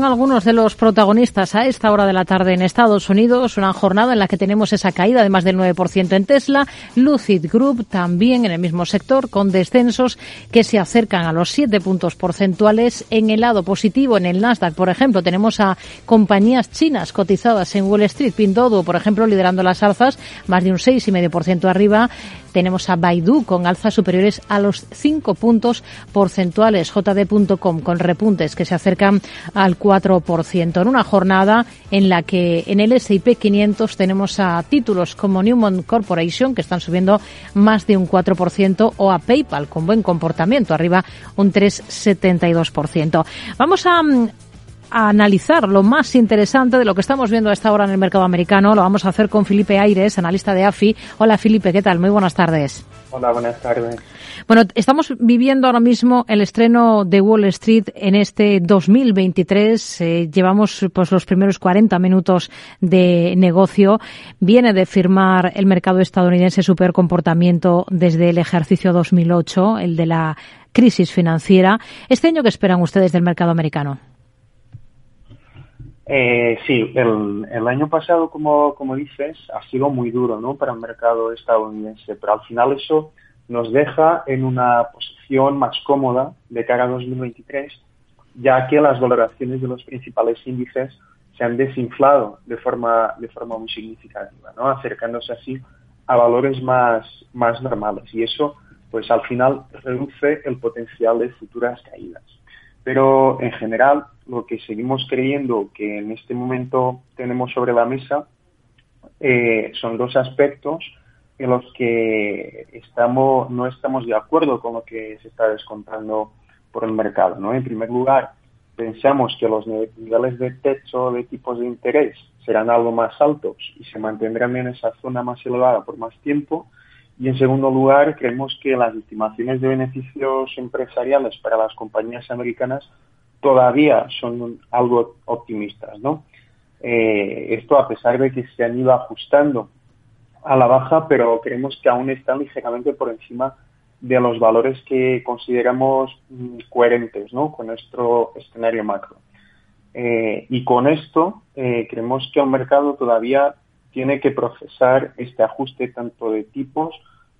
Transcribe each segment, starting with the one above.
Algunos de los protagonistas a esta hora de la tarde en Estados Unidos, una jornada en la que tenemos esa caída de más del 9% en Tesla, Lucid Group también en el mismo sector con descensos que se acercan a los 7 puntos porcentuales. En el lado positivo, en el Nasdaq, por ejemplo, tenemos a compañías chinas cotizadas en Wall Street, Pinduoduo, por ejemplo, liderando las alzas, más de un 6,5% arriba. Tenemos a Baidu con alzas superiores a los 5 puntos porcentuales, JD.com con repuntes que se acercan al 4%. En una jornada en la que en el S&P 500 tenemos a títulos como Newmont Corporation que están subiendo más de un 4% o a PayPal con buen comportamiento, arriba un 3,72%. Vamos a a analizar lo más interesante de lo que estamos viendo a esta hora en el mercado americano. Lo vamos a hacer con Felipe Aires, analista de AFI. Hola Felipe, ¿qué tal? Muy buenas tardes. Hola, buenas tardes. Bueno, estamos viviendo ahora mismo el estreno de Wall Street en este 2023. Eh, llevamos pues los primeros 40 minutos de negocio. Viene de firmar el mercado estadounidense su peor comportamiento desde el ejercicio 2008, el de la crisis financiera. ¿Este año qué esperan ustedes del mercado americano? Eh, sí, el, año pasado, como, como dices, ha sido muy duro ¿no? para el mercado estadounidense, pero al final eso nos deja en una posición más cómoda de cara a 2023, ya que las valoraciones de los principales índices se han desinflado de forma, de forma muy significativa, ¿no? acercándose así a valores más, más normales. Y eso, pues al final, reduce el potencial de futuras caídas. Pero en general, lo que seguimos creyendo que en este momento tenemos sobre la mesa eh, son dos aspectos en los que estamos, no estamos de acuerdo con lo que se está descontando por el mercado. ¿no? En primer lugar, pensamos que los niveles de techo de tipos de interés serán algo más altos y se mantendrán en esa zona más elevada por más tiempo. Y en segundo lugar, creemos que las estimaciones de beneficios empresariales para las compañías americanas todavía son algo optimistas, ¿no? Eh, esto a pesar de que se han ido ajustando a la baja, pero creemos que aún están ligeramente por encima de los valores que consideramos mm, coherentes, ¿no? Con nuestro escenario macro. Eh, y con esto eh, creemos que el mercado todavía tiene que procesar este ajuste tanto de tipos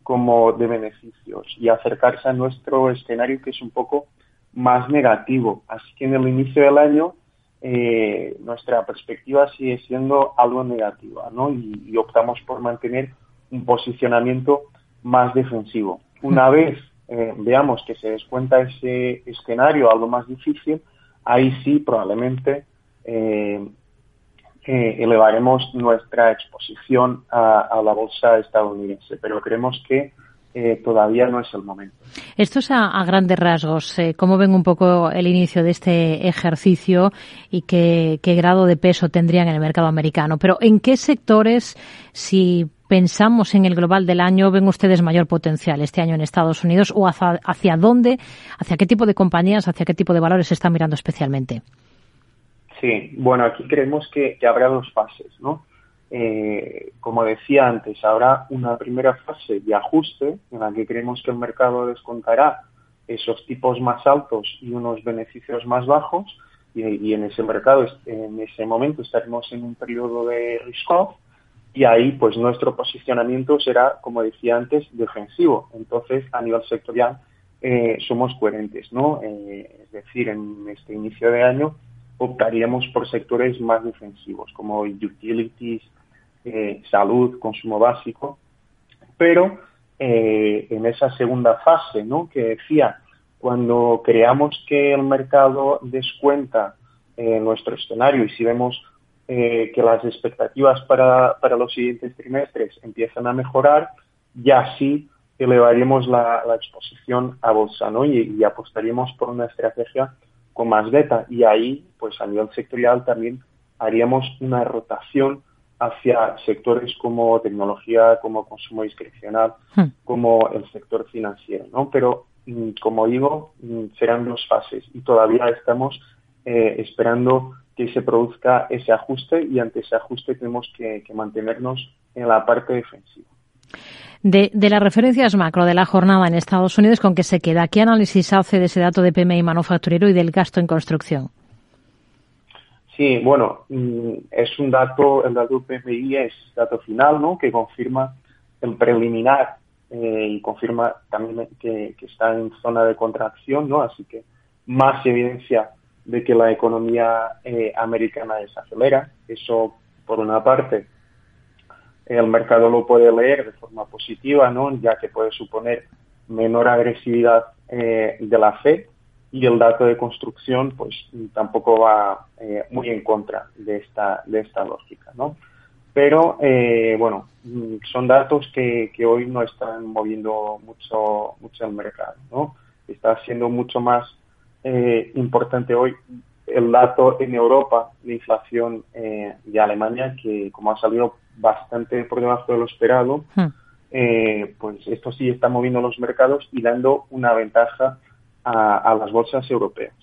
como de beneficios y acercarse a nuestro escenario que es un poco más negativo. Así que en el inicio del año eh, nuestra perspectiva sigue siendo algo negativa ¿no? y, optamos por mantener un posicionamiento más defensivo. Una vez eh, veamos que se descuenta ese escenario algo más difícil, ahí sí probablemente eh, elevaremos nuestra exposición a, la bolsa estadounidense, pero creemos que eh, todavía no es el momento. Esto es a, grandes rasgos. Eh, ¿Cómo ven un poco el inicio de este ejercicio y qué, grado de peso tendrían en el mercado americano? Pero ¿en qué sectores, si pensamos en el global del año, ven ustedes mayor potencial este año en Estados Unidos o hacia, hacia dónde, hacia qué tipo de compañías, hacia qué tipo de valores se están mirando especialmente? Sí, bueno, aquí creemos que, habrá dos fases, ¿no? Eh, como decía antes, habrá una primera fase de ajuste en la que creemos que el mercado descontará esos tipos más altos y unos beneficios más bajos y, en ese mercado, en ese momento estaremos en un periodo de risk off y ahí pues nuestro posicionamiento será, como decía antes, defensivo. Entonces, a nivel sectorial eh, somos coherentes, ¿no? Eh, es decir, en este inicio de año optaríamos por sectores más defensivos, como utilities, eh, salud, consumo básico, pero eh, en esa segunda fase, ¿no? Que decía, cuando creamos que el mercado descuenta eh, nuestro escenario y si vemos que las expectativas para, los siguientes trimestres empiezan a mejorar, ya sí elevaríamos la, exposición a bolsa, ¿no? Y, y apostaríamos por una estrategia con más beta y ahí, pues a nivel sectorial también haríamos una rotación hacia sectores como tecnología, como consumo discrecional, hmm. como el sector financiero, ¿no? Pero, mm, como digo, mm, serán dos fases y todavía estamos eh, esperando que se produzca ese ajuste y ante ese ajuste tenemos que, mantenernos en la parte defensiva. De, las referencias macro de la jornada en Estados Unidos, ¿con qué se queda? ¿Qué análisis hace de ese dato de PMI manufacturero y del gasto en construcción? Sí, bueno, mm, es un dato, el dato PMI es dato final, ¿no? Que confirma el preliminar eh, y confirma también que, está en zona de contracción, ¿no? Así que más evidencia de que la economía eh, americana desacelera. Eso, por una parte, el mercado lo puede leer de forma positiva, ¿no? Ya que puede suponer menor agresividad eh, de la Fed y el dato de construcción pues tampoco va eh, muy en contra de esta de esta lógica no pero eh, bueno son datos que, que, hoy no están moviendo mucho mucho el mercado no está siendo mucho más eh, importante hoy el dato en Europa de inflación de Alemania que como ha salido bastante por debajo de lo esperado hmm. pues esto sí está moviendo los mercados y dando una ventaja a, las bolsas europeas.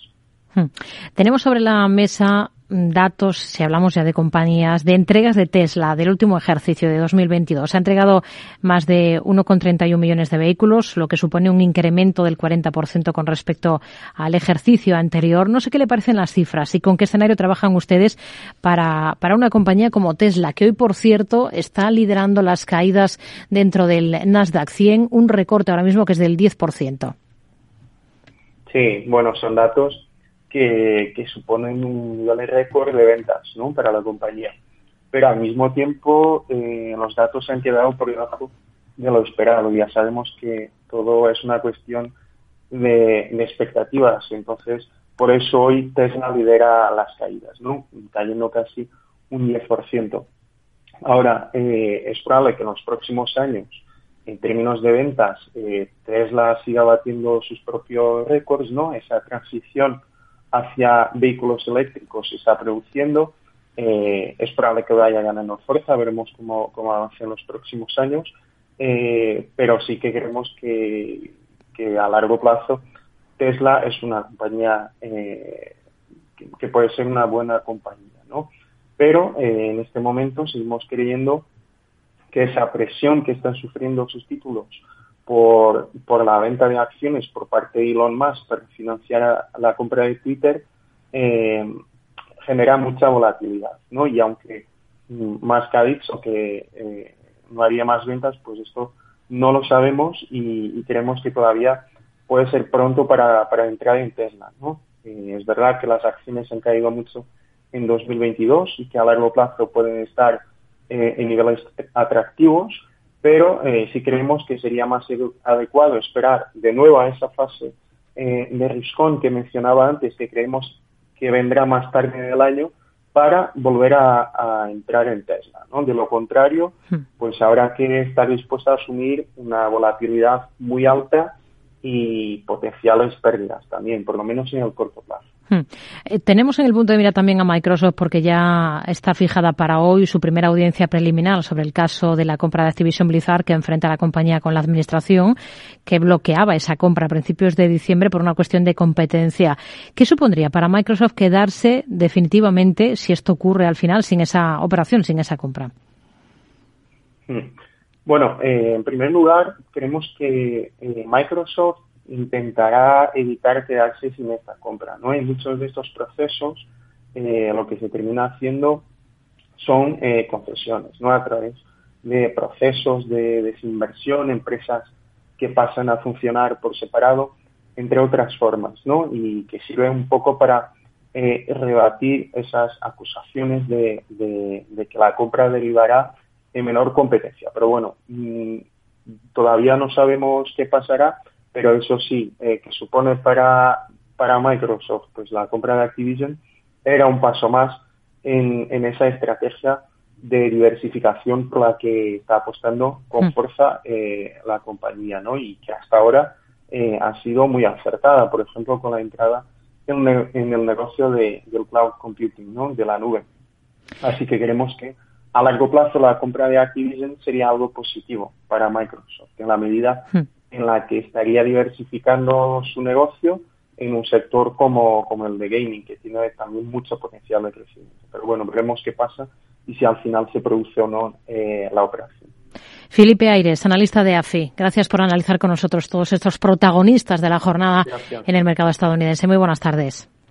Hmm. Tenemos sobre la mesa datos, si hablamos ya de compañías, de entregas de Tesla del último ejercicio de 2022. Se ha entregado más de 1,31 millones de vehículos, lo que supone un incremento del 40% con respecto al ejercicio anterior. No sé qué le parecen las cifras y con qué escenario trabajan ustedes para, para una compañía como Tesla, que hoy, por cierto, está liderando las caídas dentro del Nasdaq 100, un recorte ahora mismo que es del 10%. Sí, bueno, son datos que, suponen un nivel de récord de ventas ¿no? para la compañía. Pero al mismo tiempo eh, los datos se han quedado por debajo de lo esperado. Ya sabemos que todo es una cuestión de, expectativas. Entonces, por eso hoy Tesla lidera las caídas, ¿no? cayendo casi un 10%. Ahora, eh, es probable que en los próximos años en términos de ventas, eh, Tesla siga batiendo sus propios récords, ¿no? Esa transición hacia vehículos eléctricos se está produciendo. Eh, es probable que vaya ganando fuerza, veremos cómo, cómo avanza en los próximos años, eh, pero sí que creemos que, que, a largo plazo Tesla es una compañía que, que, puede ser una buena compañía, ¿no? Pero en este momento seguimos creyendo que esa presión que están sufriendo sus títulos por, por la venta de acciones por parte de Elon Musk para financiar la compra de Twitter eh, genera mucha volatilidad, ¿no? Y aunque Musk ha dicho que eh, no haría más ventas, pues esto no lo sabemos y, creemos que todavía puede ser pronto para, para entrar en Tesla, ¿no? Eh, es verdad que las acciones han caído mucho en 2022 y que a largo plazo pueden estar eh, en niveles atractivos, pero eh, si creemos que sería más adecuado esperar de nuevo a esa fase eh, de riscón que mencionaba antes, que creemos que vendrá más tarde en el año, para volver a, entrar en Tesla. ¿no? De lo contrario, hmm. pues habrá que estar dispuesto a asumir una volatilidad muy alta y potenciales pérdidas también, por lo menos en el corto plazo. Hmm. Eh, tenemos en el punto de mira también a Microsoft porque ya está fijada para hoy su primera audiencia preliminar sobre el caso de la compra de Activision Blizzard que enfrenta la compañía con la administración que bloqueaba esa compra a principios de diciembre por una cuestión de competencia. ¿Qué supondría para Microsoft quedarse definitivamente, si esto ocurre al final, sin esa operación, sin esa compra? Hmm. Bueno, eh, en primer lugar, creemos que eh, Microsoft intentará evitar quedarse sin esta compra. ¿no? En muchos de estos procesos eh, lo que se termina haciendo son eh, concesiones, ¿no? a través de procesos de desinversión, empresas que pasan a funcionar por separado, entre otras formas, ¿no? y que sirve un poco para eh, rebatir esas acusaciones de, que la compra derivará en menor competencia. Pero bueno, mm, todavía no sabemos qué pasará pero eso sí, eh, que supone para, para Microsoft pues la compra de Activision era un paso más en, en esa estrategia de diversificación por la que está apostando con mm. fuerza eh, la compañía, ¿no? Y que hasta ahora eh, ha sido muy acertada, por ejemplo, con la entrada en, en el negocio de, del cloud computing, ¿no? De la nube. Así que queremos que a largo plazo la compra de Activision sería algo positivo para Microsoft, en la medida mm en la que estaría diversificando su negocio en un sector como, como el de gaming, que tiene también mucho potencial de crecimiento. Pero bueno, veremos qué pasa y si al final se produce o no eh, la operación. Felipe Aires, analista de AFI, gracias por analizar con nosotros todos estos protagonistas de la jornada en el mercado estadounidense. Muy buenas tardes.